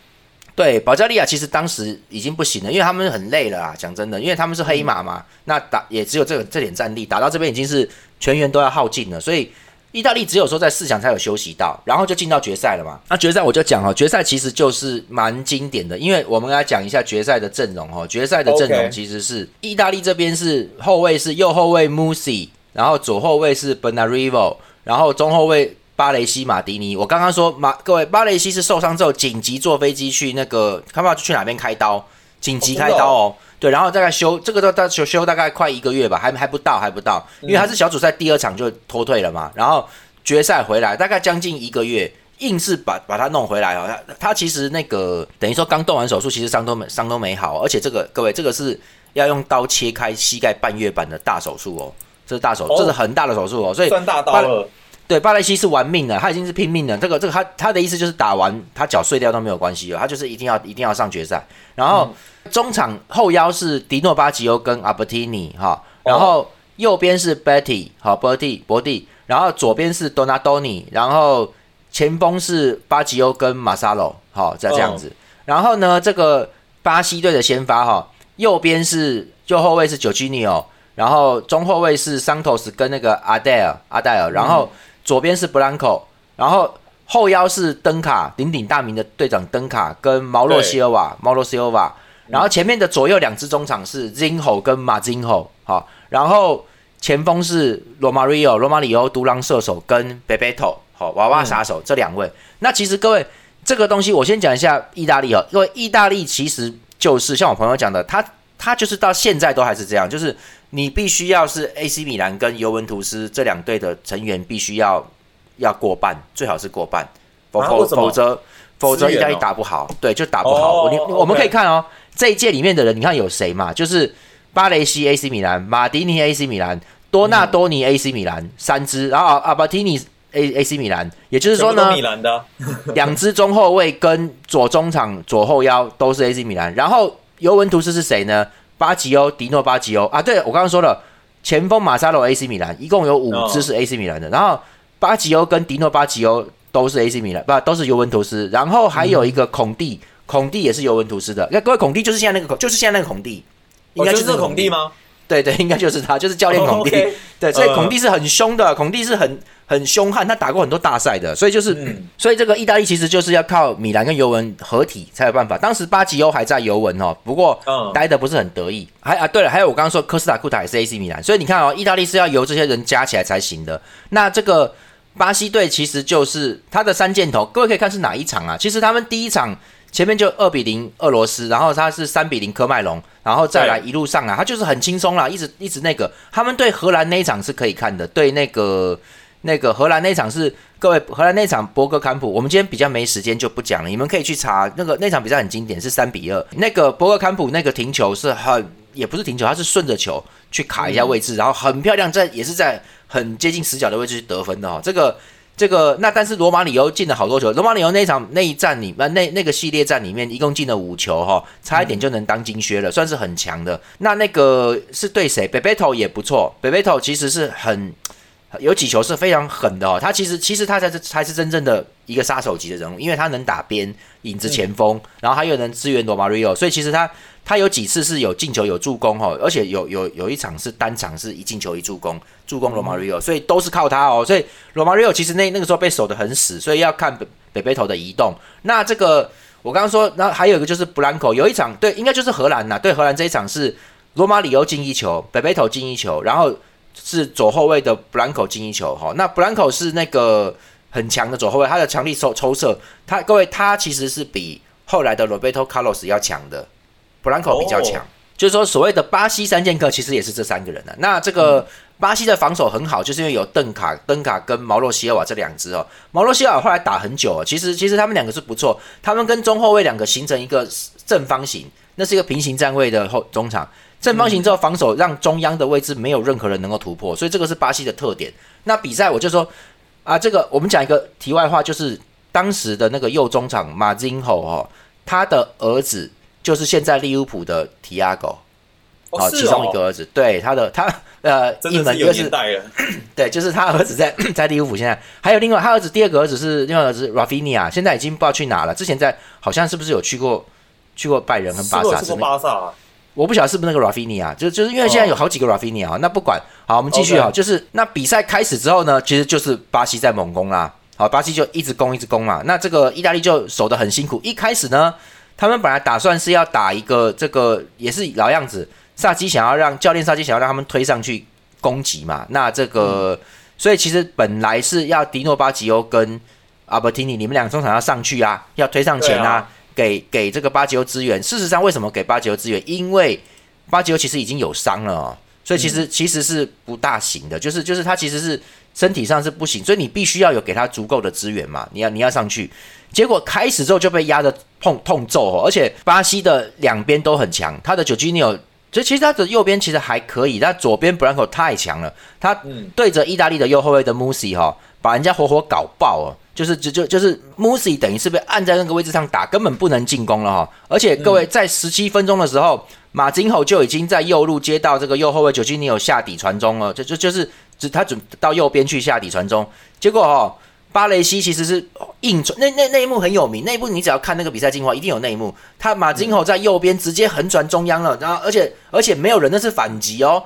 对保加利亚其实当时已经不行了，因为他们很累了啊，讲真的，因为他们是黑马嘛，那打也只有这个这点战力，打到这边已经是全员都要耗尽了，所以。意大利只有说在四强才有休息到，然后就进到决赛了嘛。那决赛我就讲哦，决赛其实就是蛮经典的，因为我们来讲一下决赛的阵容哦。决赛的阵容其实是意大利这边是后卫是右后卫 Musi，然后左后卫是 b e n a r i v o 然后中后卫巴雷西马迪尼。我刚刚说马各位巴雷西是受伤之后紧急坐飞机去那个看不到去哪边开刀，紧急开刀哦。对，然后大概休这个都大休休大概快一个月吧，还还不到，还不到，因为他是小组赛第二场就脱退了嘛，然后决赛回来大概将近一个月，硬是把把他弄回来哦。他他其实那个等于说刚动完手术，其实伤都没伤都没好，而且这个各位这个是要用刀切开膝盖半月板的大手术哦，这是大手，这是很大的手术哦，所以
算大刀了。
对，巴雷西是玩命的，他已经是拼命的。这个这个他他的意思就是打完他脚碎掉都没有关系哦，他就是一定要一定要上决赛，然后。中场后腰是迪诺巴吉欧跟阿伯蒂尼哈，然后右边是 Betty 好伯蒂伯蒂，然后左边是 Donadoni，然后前锋是巴吉欧跟马萨罗好再这样子，然后呢这个巴西队的先发哈，右边是右后卫是九基尼奥，然后中后卫是桑托斯跟那个阿戴尔阿戴尔，然后左边是布兰科，然后后腰是登卡鼎鼎大名的队长登卡跟毛洛西欧瓦毛洛西欧瓦。然后前面的左右两支中场是 Zinho 跟马 Zinho，好，然后前锋是罗马里奥罗马里奥独狼射手跟 Bebeto，好，娃娃杀手这两位。那其实各位这个东西，我先讲一下意大利哦，因为意大利其实就是像我朋友讲的，他他就是到现在都还是这样，就是你必须要是 AC 米兰跟尤文图斯这两队的成员必须要要过半，最好是过半，否否否则否则意大利打不好，对，就打不好。我你我们可以看哦。这一届里面的人，你看有谁嘛？就是巴雷西 AC 米兰、马迪尼 AC 米兰、多纳多尼 AC 米兰三支，然后阿巴提尼 A AC 米兰，也就是说呢，
米兰的
两支中后卫跟左中场、左后腰都是 AC 米兰。然后尤文图斯是谁呢？巴吉欧、迪诺巴吉欧啊，对我刚刚说了，前锋马萨罗 AC 米兰，一共有五支是 AC 米兰的。然后巴吉欧跟迪诺巴吉欧都是 AC 米兰，不都是尤文图斯。然后还有一个孔蒂。孔蒂也是尤文图斯的，那各位孔蒂就是现在那个孔，就是现在那个孔蒂，
应该就是孔蒂吗？
对对，应该就是他，就是教练孔蒂。对，所以孔蒂是很凶的，孔蒂是很很凶悍，他打过很多大赛的，所以就是，所以这个意大利其实就是要靠米兰跟尤文合体才有办法。当时巴吉欧还在尤文哦，不过待的不是很得意。还啊，对了，还有我刚刚说科斯塔库塔也是 AC 米兰，所以你看哦，意大利是要由这些人加起来才行的。那这个巴西队其实就是他的三箭头，各位可以看是哪一场啊？其实他们第一场。前面就二比零俄罗斯，然后他是三比零科麦隆，然后再来一路上来，他就是很轻松啦，一直一直那个。他们对荷兰那一场是可以看的，对那个那个荷兰那场是各位荷兰那场博格坎普，我们今天比较没时间就不讲了，你们可以去查那个那场比赛很经典，是三比二。那个博格坎普那个停球是很也不是停球，他是顺着球去卡一下位置，然后很漂亮，在也是在很接近死角的位置去得分的哦，这个。这个那但是罗马里欧进了好多球，罗马里欧那一场那一战里，那那那个系列战里面一共进了五球哈，差一点就能当金靴了，算是很强的。那那个是对谁？贝贝头也不错，贝贝头其实是很有几球是非常狠的哦。他其实其实他才是才是真正的一个杀手级的人物，因为他能打边影子前锋，然后他又能支援罗马里奥，所以其实他他有几次是有进球有助攻哈，而且有有有一场是单场是一进球一助攻，助攻罗马里奥，所以都是靠他哦。所以罗马里奥其实那那个时候被守得很死，所以要看北北北头的移动。那这个我刚刚说，那还有一个就是布兰口，有一场对，应该就是荷兰呐，对荷兰这一场是罗马里奥进一球，北北头进一球，然后。是左后卫的布兰口进一球哈，那布兰口是那个很强的左后卫，他的强力抽抽射，他各位他其实是比后来的罗贝托卡洛斯要强的，布兰口比较强，就是说所谓的巴西三剑客其实也是这三个人的。那这个巴西的防守很好，就是因为有邓卡、登卡跟毛洛西尔瓦这两支哦，毛洛西尔瓦后来打很久，其实其实他们两个是不错，他们跟中后卫两个形成一个正方形，那是一个平行站位的后中场。正方形之后防守让中央的位置没有任何人能够突破，所以这个是巴西的特点。那比赛我就说啊，这个我们讲一个题外话，就是当时的那个右中场马金吼哦，他的儿子就是现在利物浦的提亚狗，
哦，
其中一个儿子，对他的他呃，
一门就是
对，就是他儿子在 在利物浦，现在还有另外他儿子第二个儿子是另外儿子 Rafinha，现在已经不知道去哪了。之前在好像是不是有去过去过拜仁跟巴萨？
去过巴萨。
我不晓得是不是那个 Rafinha，就就是因为现在有好几个 Rafinha 啊，那不管好，我们继续啊，就是那比赛开始之后呢，其实就是巴西在猛攻啦，好，巴西就一直攻一直攻嘛，那这个意大利就守得很辛苦。一开始呢，他们本来打算是要打一个这个也是老样子，萨基想要让教练萨基想要让他们推上去攻击嘛，那这个所以其实本来是要迪诺巴吉欧跟阿伯提尼，你们两个中场要上去啊，要推上前啊。给给这个巴吉欧支援，事实上为什么给巴吉欧支援？因为巴吉欧其实已经有伤了，哦所以其实其实是不大行的，就是就是他其实是身体上是不行，所以你必须要有给他足够的资源嘛，你要你要上去。结果开始之后就被压的痛痛揍哦，而且巴西的两边都很强，他的九基尼奥，所以其实他的右边其实还可以，但左边布兰科太强了，他对着意大利的右后卫的穆西哈，把人家活活搞爆哦。就是就就就是 Musi 等于是被按在那个位置上打，根本不能进攻了哈。而且各位在十七分钟的时候，马金吼就已经在右路接到这个右后卫九基尼有下底传中了，就就就是只他准到右边去下底传中。结果哦，巴雷西其实是硬传，那那那一幕很有名，那一幕你只要看那个比赛精华，一定有那一幕。他马金吼在右边直接横传中央了，然后而且而且没有人，那是反击哦。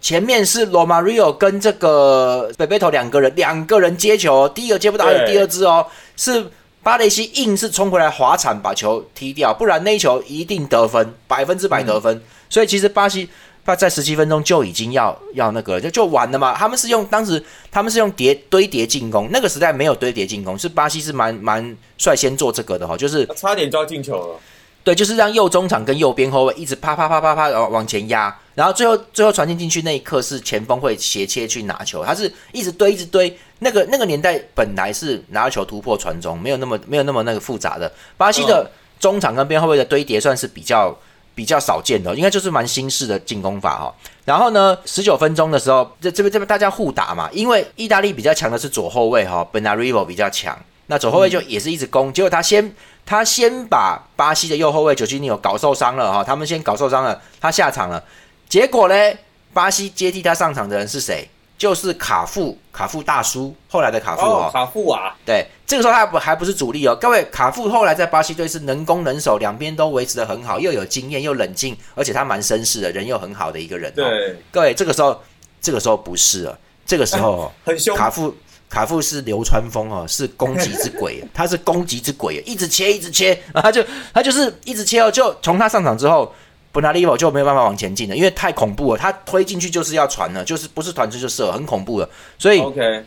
前面是罗马里奥跟这个北贝头两个人，两个人接球，第一个接不到，还有第二支哦，是巴雷西硬是冲回来滑铲把球踢掉，不然那球一定得分，百分之百得分。所以其实巴西他在十七分钟就已经要要那个就就完了嘛。他们是用当时他们是用叠堆叠进攻，那个时代没有堆叠进攻，是巴西是蛮蛮率先做这个的哈，就是
差点就要进球了。
对，就是让右中场跟右边后卫一直啪啪啪啪啪往往前压，然后最后最后传进进去那一刻是前锋会斜切去拿球，他是一直堆一直堆。那个那个年代本来是拿球突破传中，没有那么没有那么那个复杂的。巴西的中场跟边后卫的堆叠算是比较比较少见的，应该就是蛮新式的进攻法哈。然后呢，十九分钟的时候，这这边这边大家互打嘛，因为意大利比较强的是左后卫哈 b e n a r i v o 比较强，那左后卫就也是一直攻，结果他先。他先把巴西的右后卫九基尼奥搞受伤了哈，他们先搞受伤了，他下场了。结果嘞，巴西接替他上场的人是谁？就是卡富，卡富大叔，后来的卡富哦，
卡富啊，
对，这个时候他不还不是主力哦。各位，卡富后来在巴西队是能攻能守，两边都维持的很好，又有经验又冷静，而且他蛮绅士的人又很好的一个人。
对，
各位，这个时候这个时候不是了，这个时候
很凶，
卡富。卡夫是流川枫哦，是攻击之鬼，他是攻击之鬼，一直切，一直切，然后他就他就是一直切哦，就从他上场之后，布纳利沃就没有办法往前进了，因为太恐怖了，他推进去就是要传了，就是不是传出就射，很恐怖了，所以
OK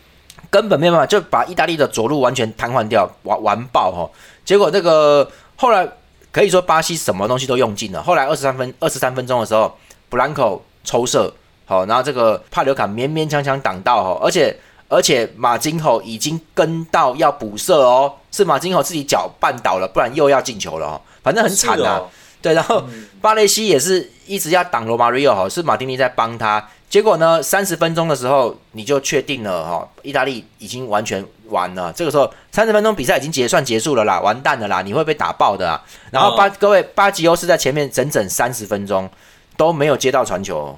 根本没办法，就把意大利的左路完全瘫痪掉，完完爆哈。结果那个后来可以说巴西什么东西都用尽了，后来二十三分二十三分钟的时候，布兰口抽射，好，然后这个帕留卡勉勉强强挡到哈，而且。而且马金吼已经跟到要补射哦，是马金吼自己脚绊倒了，不然又要进球了哦，反正很惨呐。对，然后巴雷西也是一直要挡罗马里奥哈，是马丁尼在帮他。结果呢，三十分钟的时候你就确定了哈，意大利已经完全完了。这个时候三十分钟比赛已经结算结束了啦，完蛋了啦，你会被打爆的。然后巴各位巴吉欧是在前面整整三十分钟都没有接到传球。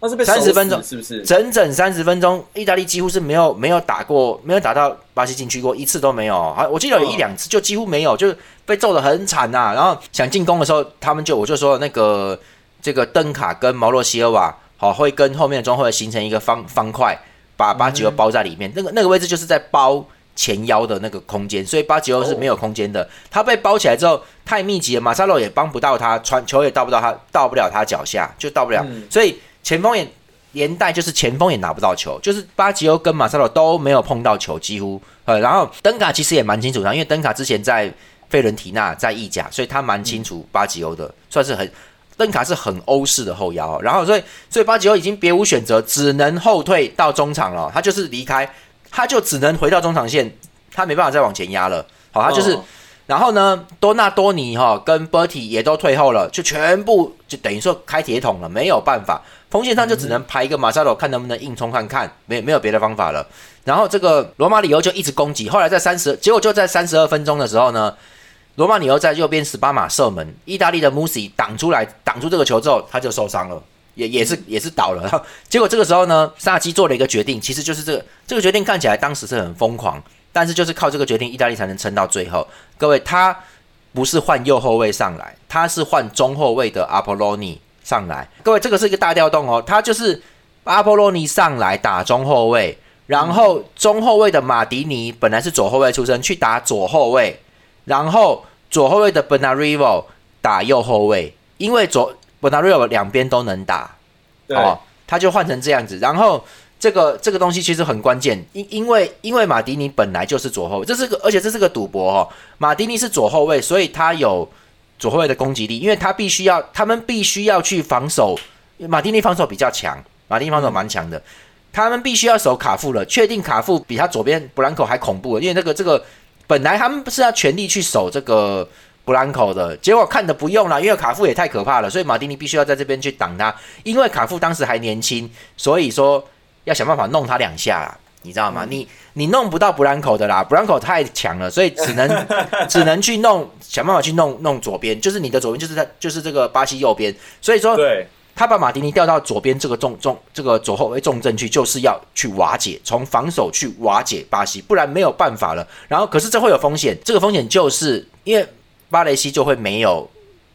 那是被
30分钟
是不是？
整整三十分钟，意大利几乎是没有没有打过，没有打到巴西禁区过一次都没有。啊，我记得有一两次就几乎没有，就被揍的很惨呐、然后想进攻的时候，他们就我就说那个这个登卡跟毛洛西尔瓦，好会跟后面的中后卫形成一个方方块，把巴吉欧包在里面。那个那个位置就是在包前腰的那个空间，所以巴吉欧是没有空间的。他被包起来之后太密集了，马萨洛也帮不到他，传球也到不到他，到不了他脚下，就到不了。
嗯
所以前锋也连带就是前锋也拿不到球，就是巴吉欧跟马萨洛都没有碰到球，几乎呃，然后登卡其实也蛮清楚的，因为登卡之前在费伦提纳在意甲，所以他蛮清楚巴吉欧的，算是很登卡是很欧式的后腰哦，然后所以所以巴吉欧已经别无选择，只能后退到中场了，他就是离开，他就只能回到中场线，他没办法再往前压了，好，他就是。
哦
然后呢，多纳多尼哈、跟 Bertie 也都退后了，就全部就等于说开铁桶了，没有办法，锋线上就只能排一个马萨罗，看能不能硬冲看看，没没有别的方法了。然后这个罗马里欧就一直攻击，后来在三十，结果就在三十二分钟的时候呢，罗马里欧在右边十八码射门，意大利的穆西挡出来，挡住这个球之后，他就受伤了。也也是也是倒了，结果这个时候呢，萨基做了一个决定，其实就是这个这个决定看起来当时是很疯狂，但是就是靠这个决定，意大利才能撑到最后。各位，他不是换右后卫上来，他是换中后卫的阿波罗尼上来。各位，这个是一个大调动哦，他就是阿波罗尼上来打中后卫，然后中后卫的马迪尼本来是左后卫出身，去打左后卫，然后左后卫的 Benarivo 打右后卫，因为左 Benarivo 两边都能打，
对，
哦，他就换成这样子，然后这个这个东西其实很关键，因因为因为马迪尼本来就是左后卫，这是个而且这是个赌博哦，马迪尼是左后卫，所以他有左后卫的攻击力，因为他必须要他们必须要去防守，马丁尼防守比较强，马丁尼防守蛮强的。他们必须要守卡富了，确定卡富比他左边布兰口还恐怖，因为这个这个本来他们是要全力去守这个布兰口的，结果看的不用了，因为卡富也太可怕了，所以马丁尼必须要在这边去挡他。因为卡富当时还年轻，所以说要想办法弄他两下，你知道吗？你你弄不到布兰口的啦，布兰口太强了，所以只能 只能去弄想办法去弄弄左边，就是你的左边就是在就是这个巴西右边，所以说
对，
他把马丁尼调到左边这个重重这个左后卫重镇去，就是要去瓦解，从防守去瓦解巴西，不然没有办法了。然后，可是这会有风险，这个风险就是因为巴雷西就会没有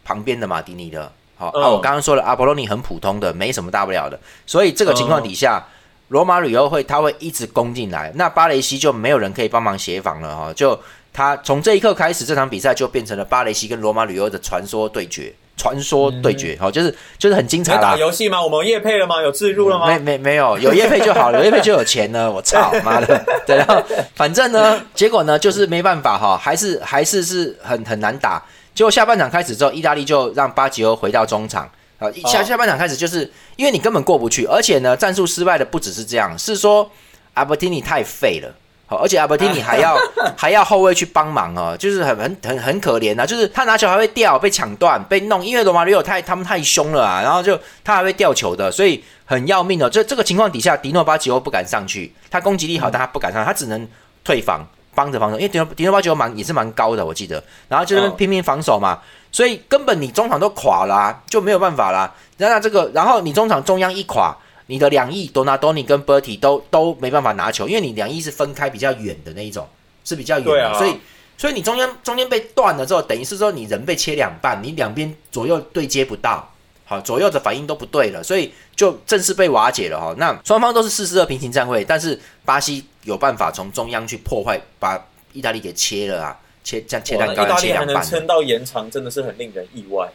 旁边的马丁尼的。好、
嗯
啊，我刚刚说了，阿波罗尼很普通的，没什么大不了的。所以这个情况底下，罗马旅游会他会一直攻进来，那巴雷西就没有人可以帮忙协防了哈、就他从这一刻开始，这场比赛就变成了巴雷西跟罗马旅游的传说对决。传说对决，好、就是就是很精彩
打。游戏吗？我们夜配了吗？有自入了吗？
没没没有，有业配就好了，有业配就有钱呢。我操妈的！对，然后反正呢，结果呢就是没办法哈，还是还是是很很难打。结果下半场开始之后，意大利就让巴吉欧回到中场。啊，一下
哦
下半场开始就是因为你根本过不去，而且呢，战术失败的不只是这样，是说阿伯蒂尼太废了。好，而且阿伯蒂尼还要 还要后卫去帮忙哦，就是很很很很可怜啊，就是他拿球还会掉，被抢断，被弄，因为罗马里奥太他们太凶了啊，然后就他还会掉球的，所以很要命的。这这个情况底下，迪诺巴吉欧不敢上去，他攻击力好，但他不敢上，他只能退防，帮着防守，因为迪诺迪诺巴球蛮也是蛮高的，我记得，然后就在那边
哦
拼命防守嘛，所以根本你中场都垮啦、就没有办法啦。然后这个，然后你中场中央一垮，你的两翼多纳多尼跟 Bertie 都都没办法拿球，因为你两翼是分开比较远的那一种，是比较远的，
啊。
所以所以你中间中间被断了之后，等于是说你人被切两半，你两边左右对接不到，好左右的反应都不对了，所以就正式被瓦解了哈。那双方都是四四二平行站位，但是巴西有办法从中央去破坏，把意大利给切了啊，切像切
哇
蛋糕一样
那意大利还
切两半
撑到延长，真的是很令人意外。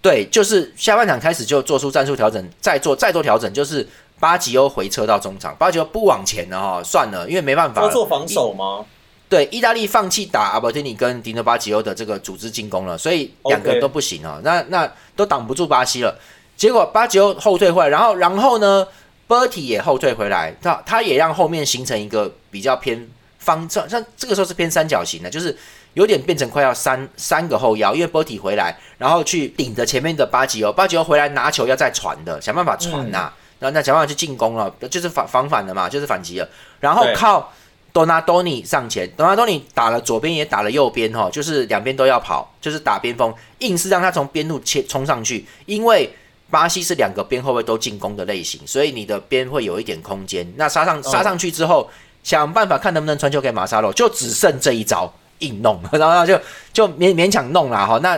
对，就是下半场开始就做出战术调整，再做再做调整，就是巴吉欧回撤到中场，巴吉欧不往前了哈，算了，因为没办法
做防守吗？
对，意大利放弃打阿伯蒂尼跟迪诺巴吉欧的这个组织进攻了，所以两个都不行啊、那那都挡不住巴西了。结果巴吉欧后退回来，然后然后呢，Bertie 也后退回来，他他也让后面形成一个比较偏方，正像这个时候是偏三角形的，就是有点变成快要三三个后腰，因为 Bertie 回来，然后去顶着前面的巴吉欧，巴吉欧回来拿球要再传的，想办法传呐、然后那想办法去进攻了，就是反防反的嘛，就是反击了，然后靠。多纳多尼上前，多纳多尼打了左边也打了右边哈，就是两边都要跑，就是打边锋，硬是让他从边路切冲上去，因为巴西是两个边后卫都进攻的类型，所以你的边会有一点空间。那杀上杀上去之后，想办法看能不能传球给马萨洛，就只剩这一招硬弄，然后就就勉勉强弄了哈。那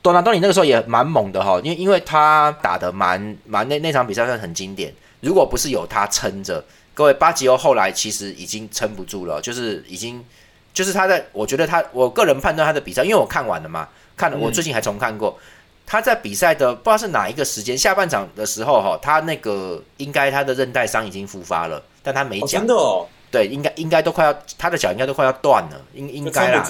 多纳多尼那个时候也蛮猛的哈，因为因为他打的蛮蛮那那场比赛算很经典，如果不是有他撑着，各位巴吉欧后来其实已经撑不住了，就是已经就是他在，我觉得他我个人判断他的比赛，因为我看完了嘛，看了我最近还重看过。他在比赛的不知道是哪一个时间，下半场的时候哈，他那个应该他的韧带伤已经复发了，但他没讲。
真的哦。
对，应该应该都快要他的脚应该都快要断了，应应该啦。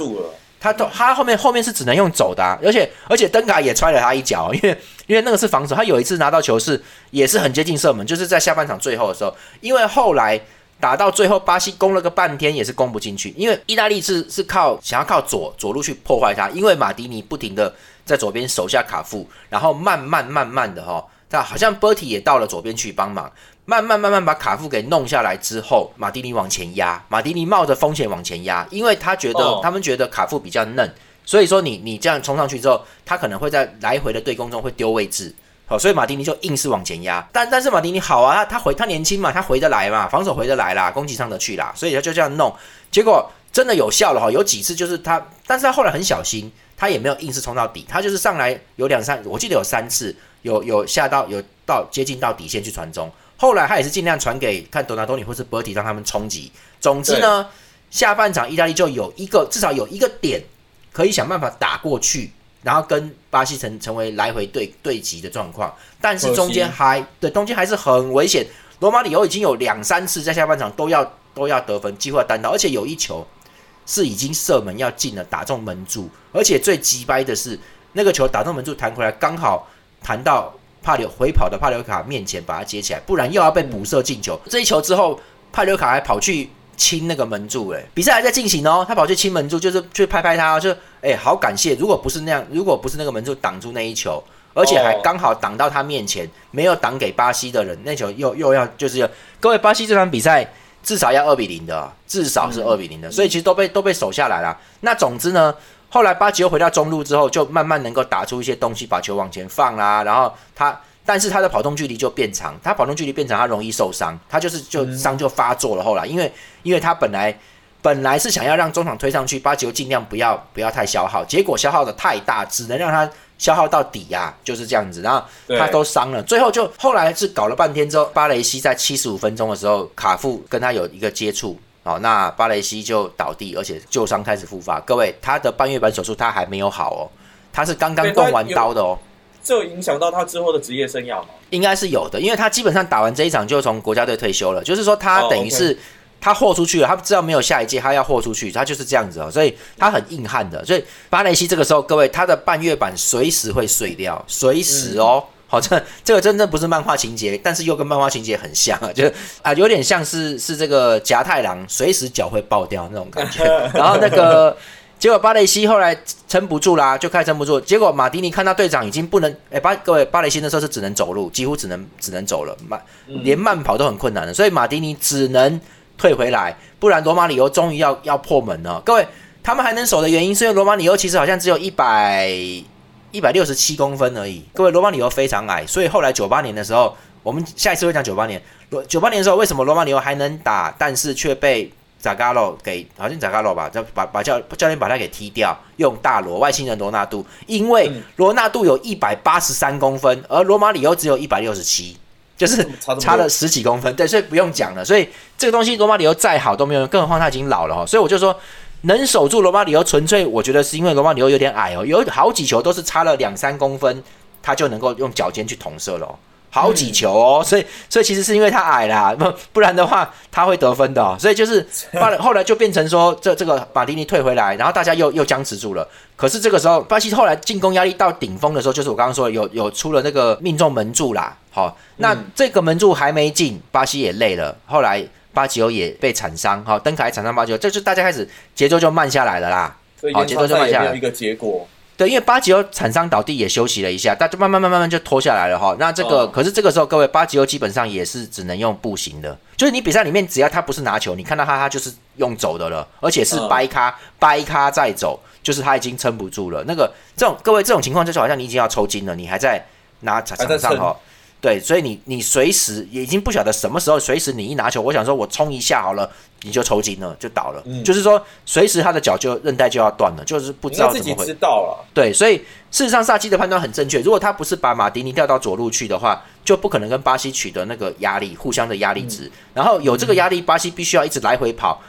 他都他后面后面是只能用走的，而且而且登卡也踹了他一脚，因为因为那个是防守。他有一次拿到球是也是很接近射门，就是在下半场最后的时候，因为后来打到最后，巴西攻了个半天也是攻不进去，因为意大利是是靠想要靠左左路去破坏他，因为马迪尼不停的。在左边手下卡夫，然后慢慢慢慢的哈，他好像伯蒂也到了左边去帮忙，慢慢慢慢把卡夫给弄下来之后，马蒂尼往前压，马蒂尼冒着风险往前压，因为他觉得他们觉得卡夫比较嫩，所以说你你这样冲上去之后，他可能会在来回的对攻中会丢位置，好，所以马蒂尼就硬是往前压，但但是马蒂尼好啊，他他回他年轻嘛，他回得来嘛，防守回得来啦，攻击上得去啦，所以他就这样弄，结果真的有效了哈，有几次就是他，但是他后来很小心。他也没有硬是冲到底，他就是上来有两三，我记得有三次，有有下到有到接近到底线去传中，后来他也是尽量传给看多纳多尼或是博蒂让他们冲击。总之呢，下半场意大利就有一个至少有一个点可以想办法打过去，然后跟巴西成成为来回对对击的状况，但是中间还对中间还是很危险。罗马里奥已经有两三次在下半场都要 都要得分，几乎要单刀，而且有一球。是已经射门要进了，打中门柱，而且最急掰的是那个球打中门柱弹回来，刚好弹到帕留回跑到帕留卡面前，把他接起来，不然又要被补射进球。这一球之后，帕留卡还跑去亲那个门柱，哎，比赛还在进行哦，他跑去亲门柱，就是去拍拍他，就哎，好感谢。如果不是那样，如果不是那个门柱挡住那一球，而且还刚好挡到他面前，没有挡给巴西的人，那球又又要就是各位巴西这场比赛。至少要二比零的，至少是二比零的，所以其实都被都被守下来了。那总之呢，后来巴吉又回到中路之后，就慢慢能够打出一些东西，把球往前放啦。然后他，但是他的跑动距离就变长，他跑动距离变长，他容易受伤，他就是就伤就发作了。后来，因为因为他本来本来是想要让中场推上去，巴吉尽量不要不要太消耗，结果消耗的太大，只能让他。消耗到底呀，就是这样子，然后他都伤了，最后就后来是搞了半天之后，巴雷西在七十五分钟的时候，卡夫跟他有一个接触，好，那巴雷西就倒地，而且旧伤开始复发。各位，他的半月板手术他还没有好哦，他是刚刚动完刀的哦，
这影响到他之后的职业生涯吗？
应该是有的，因为他基本上打完这一场就从国家队退休了，就是说他等于是。他豁出去了，他知道没有下一届，他要豁出去，他就是这样子哦，所以他很硬汉的。所以巴雷西这个时候，各位他的半月板随时会碎掉，随时哦。好，这这个真正不是漫画情节，但是又跟漫画情节很像啊，就是啊，有点像是是这个夹太郎随时脚会爆掉那种感觉。然后那个结果巴雷西后来撑不住啦，就开始撑不住。结果马迪尼看到队长已经不能，哎，巴各位巴雷西那时候是只能走路，几乎只能只能走了，慢连慢跑都很困难了，所以马迪尼只能。退回来，不然罗马里欧终于要要破门了。各位，他们还能守的原因，是因为罗马里欧其实好像只有一百一百六十七公分而已。各位，罗马里欧非常矮，所以后来九八年的时候，我们下一次会讲九八年。罗九八年的时候，为什么罗马里欧还能打，但是却被扎加洛给好像扎加洛吧，就把把教教练把他给踢掉，用大罗外星人罗纳度，因为罗纳度有一百八十三公分，而罗马里欧只有一百六十七。就是差了十几公分，对，所以不用讲了。所以这个东西罗马里奥再好都没有用，更何况他已经老了哈。所以我就说，能守住罗马里奥，纯粹我觉得是因为罗马里奥有点矮哦，有好几球都是差了两三公分，他就能够用脚尖去捅射了。好几球哦，所以所以其实是因为他矮啦，不 不然的话他会得分的。所以就是 巴后来就变成说，这这个马蒂尼退回来，然后大家又又僵持住了。可是这个时候巴西后来进攻压力到顶峰的时候，就是我刚刚说有有出了那个命中门柱啦。好，那这个门柱还没进，巴西也累了。后来巴吉欧也被惨伤，好，登凯惨伤巴吉欧，这就大家开始节奏就慢下来了啦。
好，节奏就慢下来。一个结果。
对，因为巴吉欧惨伤倒地也休息了一下，但就慢慢慢慢慢就拖下来了哈。那这个可是这个时候，各位巴吉欧基本上也是只能用步行的，就是你比赛里面只要他不是拿球，你看到他他就是用走的了，而且是掰咖掰咖再走，就是他已经撑不住了。那个这种各位这种情况就是好像你已经要抽筋了，你还在拿场场上哈。对，所以你你随时已经不晓得什么时候，随时你一拿球，我想说我冲一下好了，你就抽筋了，就倒了。嗯，就是说随时他的脚就韧带就要断了，就是不知道怎么会。
知道了。
对，所以事实上萨基的判断很正确。如果他不是把马迪尼调到左路去的话，就不可能跟巴西取得那个压力，互相的压力值。然后有这个压力，巴西必须要一直来回跑。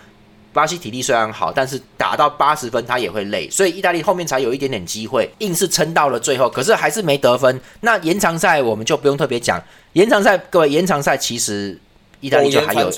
巴西体力虽然好，但是打到八十分他也会累，所以意大利后面才有一点点机会，硬是撑到了最后，可是还是没得分。那延长赛我们就不用特别讲，延长赛各位延长赛其实意大利就还有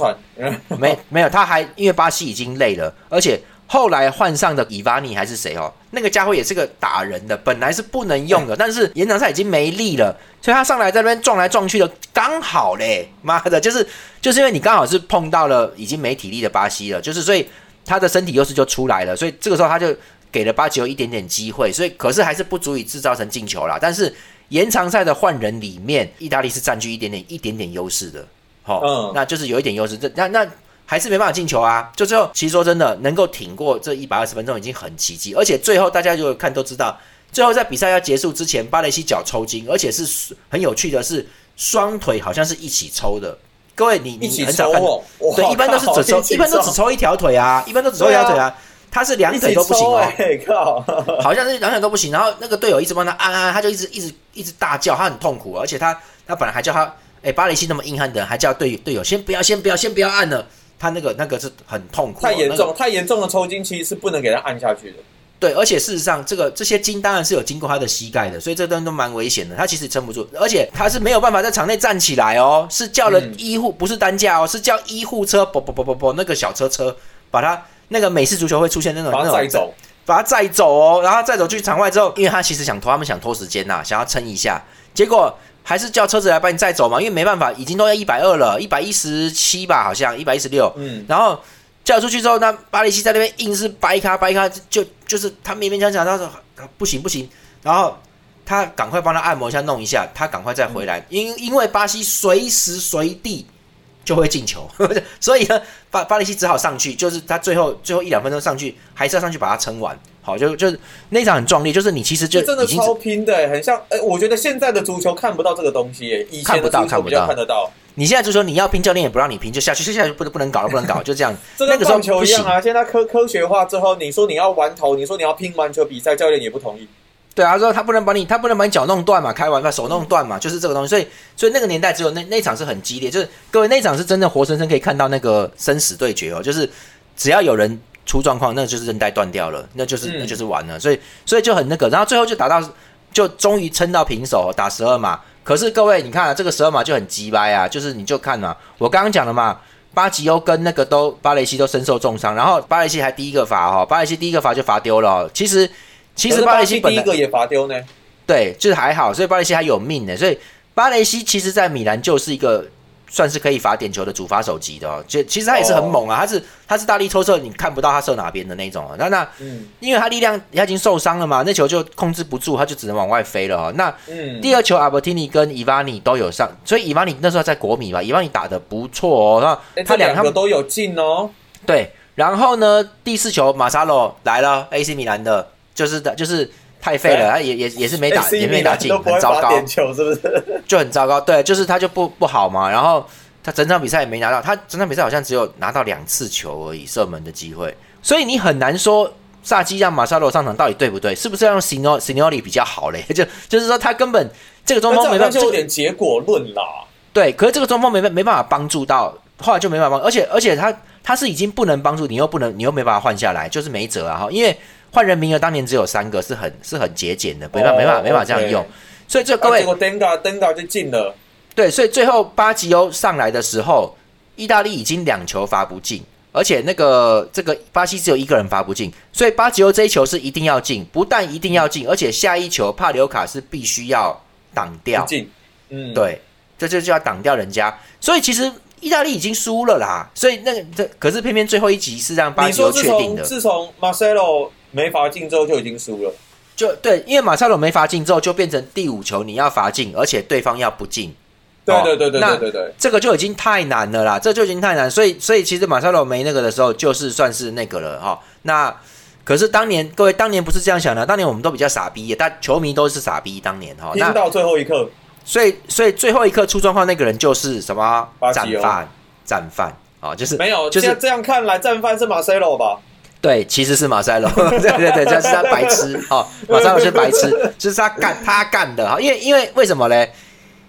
没没有，他还因为巴西已经累了，而且。后来换上的伊瓦尼还是谁哦？那个家伙也是个打人的，本来是不能用的，但是延长赛已经没力了，所以他上来在那边撞来撞去的，刚好嘞，妈的，就是就是因为你刚好是碰到了已经没体力的巴西了，就是所以他的身体优势就出来了，所以这个时候他就给了巴吉欧一点点机会，所以可是还是不足以制造成进球啦。但是延长赛的换人里面，意大利是占据一点点一点点优势的，好，那就是有一点优势，这那那。还是没办法进球啊！就最后，其实说真的，能够挺过这一百二十分钟已经很奇迹。而且最后大家如果看都知道，最后在比赛要结束之前，巴雷西脚抽筋，而且是很有趣的是，双腿好像是一起抽的。各位，你你很少看，对，一般都是只抽，一般都只抽一条腿啊，一般都只抽一条腿啊。他是两腿都不行哦，靠，好像是两腿都不行。然后那个队友一直帮他按按，他就一直一直一直大叫，他很痛苦。而且他他本来还叫他，哎，巴雷西那么硬汉的，还叫队队友先不要，先不要，先不要按了。他那个那个是很痛苦，
太严重，太严重的抽筋其实是不能给他按下去的。
对，而且事实上，这个这些筋当然是有经过他的膝盖的，所以这段都蛮危险的。他其实撑不住，而且他是没有办法在场内站起来哦，是叫了医护，不是担架哦，是叫医护车，不不不不不，那个小车车把他那个美式足球会出现那种那种
载走，
把他载走哦，然后载走去场外之后，因为他其实想拖，他们想拖时间呐，想要撑一下，结果。还是叫车子来把你载走嘛，因为没办法，已经都要一百二了，一百一十七吧，好像一百一十六。嗯，然后叫出去之后，那巴里西在那边硬是掰开掰开，就就是他勉勉强强，他说不行不行，然后他赶快帮他按摩一下弄一下，他赶快再回来，因因为巴西随时随地。就会进球，所以呢，巴巴雷西只好上去，就是他最后最后一两分钟上去，还是要上去把它撑完。好，就就是那场很壮烈，就是你其实就
真的超拼的，很像。哎，我觉得现在的足球看不到这个东西，以前
不到，看不到，
看得到。
你现在足球你要拼，教练也不让你拼，就下去，就下去就不能不能搞了，不能搞，就这样。
这个棒球一样啊，现在科科学化之后，你说你要玩头，你说你要拼完球比赛，教练也不同意。
对啊，说他不能把你，他不能把你脚弄断嘛，开玩笑，手弄断嘛，就是这个东西。所以，所以那个年代只有那那场是很激烈，就是各位那场是真的活生生可以看到那个生死对决哦，就是只要有人出状况，那就是韧带断掉了，那就是那就是完了。所以，所以就很那个，然后最后就打到，就终于撑到平手，打十二码。可是各位，你看这个十二码就很鸡掰啊，就是你就看嘛，我刚刚讲了嘛，巴吉欧跟那个都巴雷西都身受重伤，然后巴雷西还第一个罚哈，巴雷西第一个罚就罚丢了，其实。其实巴雷西
第一个也罚丢呢，
对，就是还好，所以巴雷西还有命呢。所以巴雷西其实，在米兰就是一个算是可以罚点球的主罚手级的哦。就其实他也是很猛啊，他是他是大力抽射，你看不到他射哪边的那种。那那，嗯，因为他力量他已经受伤了嘛，那球就控制不住，他就只能往外飞了哦。那嗯第二球阿伯蒂尼跟伊瓦尼都有上，所以伊瓦尼那时候在国米吧，伊瓦尼打的不错哦。那
他两个都有进哦。
对，然后呢，第四球马沙罗来了，AC 米兰的。就是的，就是太废了，他也也也是没打，也没打进，很糟糕。
点球是不是？
就很糟糕，对，就是他就不不好嘛。然后他整场比赛也没拿到，他整场比赛好像只有拿到两次球而已，射门的机会。所以你很难说萨基让马萨罗上场到底对不对？是不是要用 Sino Sinoli 比较好嘞？就就是说他根本这个中锋没办法，
就有点结果论啦。
对，可是这个中锋没没办法帮助到，后来就没办法帮，而且而且他他是已经不能帮助你，又不能你又没办法换下来，就是没辙啊！哈，因为。换人名额当年只有三个，是很是很节俭的，没办没办法没法这样用，所以这各位，
结果登嘎登嘎就进了，
对，所以最后巴吉欧上来的时候，意大利已经两球罚不进，而且那个这个巴西只有一个人罚不进，所以巴吉欧这一球是一定要进，不但一定要进，而且下一球帕留卡是必须要挡掉，
进，嗯，
对，这就就要挡掉人家，所以其实意大利已经输了啦，所以那个这可是偏偏最后一集是让巴吉欧确定的，
自从马塞洛。没罚进之后就已经输了，
就对，因为马塞罗没罚进之后就变成第五球你要罚进，而且对方要不进，
对对对对对对对，
这个就已经太难了啦，这就已经太难，所以所以其实马塞罗没那个的时候就是算是那个了哈。那可是当年各位当年不是这样想的，当年我们都比较傻逼，但球迷都是傻逼。当年哈，
拼到最后一刻，
所以所以最后一刻出状况那个人就是什么战犯，战犯啊，就是
没有，
就是
这样看来，战犯是马塞洛吧？
对，其实是马塞洛，对对对，就是他白痴哦，马塞洛是白痴，就是他干他干的哈，因为因为为什么嘞？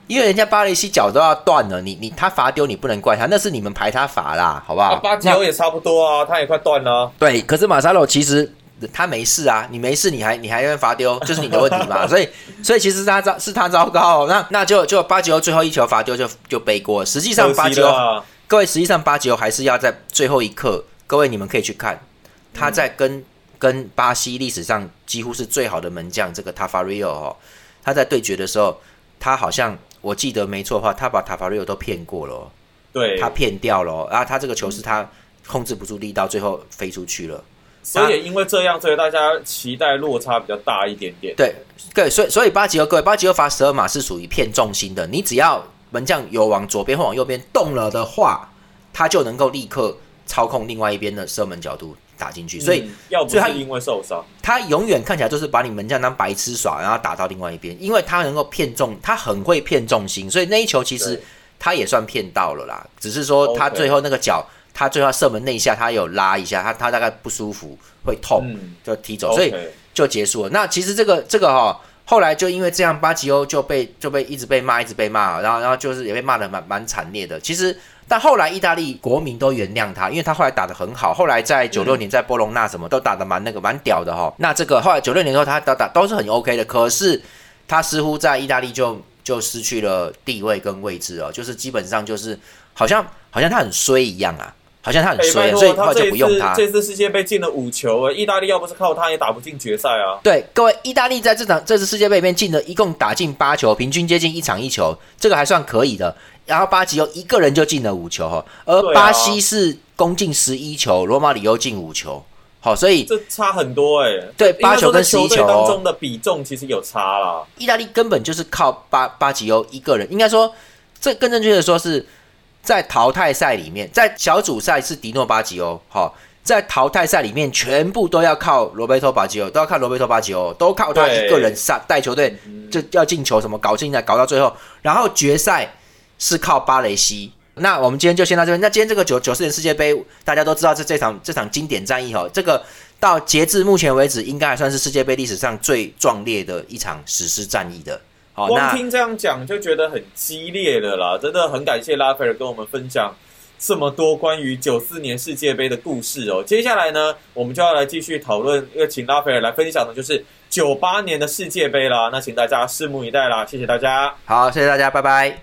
因为人家巴雷西脚都要断了，你你他罚丢你不能怪他，那是你们排他罚啦，好不好？
啊，巴吉欧也差不多啊，他也快断了啊。
对，可是马塞洛其实他没事啊，你没事你还你还要罚丢，就是你的问题嘛。所以所以其实他糟是他糟糕、哦，那那就就巴吉欧最后一球罚丢就就背锅。实际上巴吉欧，
可惜了啊
各位实际上巴吉欧还是要在最后一刻，各位你们可以去看他在跟、跟巴西历史上几乎是最好的门将这个塔法瑞奥哦，他在对决的时候，他好像我记得没错的话，他把塔法瑞奥都骗过了、哦。
对，
他骗掉了哦、然后他这个球是他控制不住力道，最后飞出去了。
所以也因为这样，所以大家期待落差比较大一点点。
对对，所以所以巴吉欧各位，巴吉欧罚十二码是属于骗重心的。你只要门将有往左边或往右边动了的话，他就能够立刻操控另外一边的射门角度打进去。所以
嗯要不是因为受伤，
他永远看起来就是把你门将当白痴耍，然后打到另外一边，因为他能够骗中，他很会骗重心，所以那一球其实他也算骗到了啦。只是说他最后那个脚，他最后射门那一下，他有拉一下，他他大概不舒服，会痛，
嗯，
就踢走，所以就结束了。那其实这个这个哈、后来就因为这样，巴吉欧就被就被一直被骂，一直被骂，然后然后就是也被骂的蛮蛮惨烈的。其实，但后来意大利国民都原谅他，因为他后来打得很好。后来在九六年在波隆纳什么都打得蛮那个蛮屌的哈、那这个后来九六年之后他打打都是很 OK 的，可是他似乎在意大利就就失去了地位跟位置哦，就是基本上就是好像好像他很衰一样啊，好像他很
哎，
衰、所以
他
就不用他。
这次世界杯进了五球，哎，意大利要不是靠他，也打不进决赛啊。
对，各位，意大利在这场这次世界杯里面进了一共打进八球，平均接近一场一球，这个还算可以的。然后巴吉欧一个人就进了五球哈，而巴西是攻进十一球，罗马里欧进五球，好，所以
这差很多哎、
对八球跟十
一球当中的比重其实有差啦。
意大利根本就是靠巴巴吉欧一个人，应该说这更正确的说是在淘汰赛里面，在小组赛是迪诺巴吉欧，好、在淘汰赛里面全部都要靠罗贝托巴吉欧，都要靠罗贝托巴吉欧，都靠他一个人上带球队就要进球什么搞进来搞到最后，然后决赛是靠巴雷西。那我们今天就先到这边。那今天这个九九四年世界杯，大家都知道这这场这场经典战役哈，这个到截至目前为止，应该还算是世界杯历史上最壮烈的一场史诗战役的。好，
光听这样讲就觉得很激烈的啦，真的很感谢拉斐尔跟我们分享这么多关于九四年世界杯的故事哦。接下来呢，我们就要来继续讨论，要请拉斐尔来分享的就是九八年的世界杯啦。那请大家拭目以待啦，谢谢大家。
好，谢谢大家，拜拜。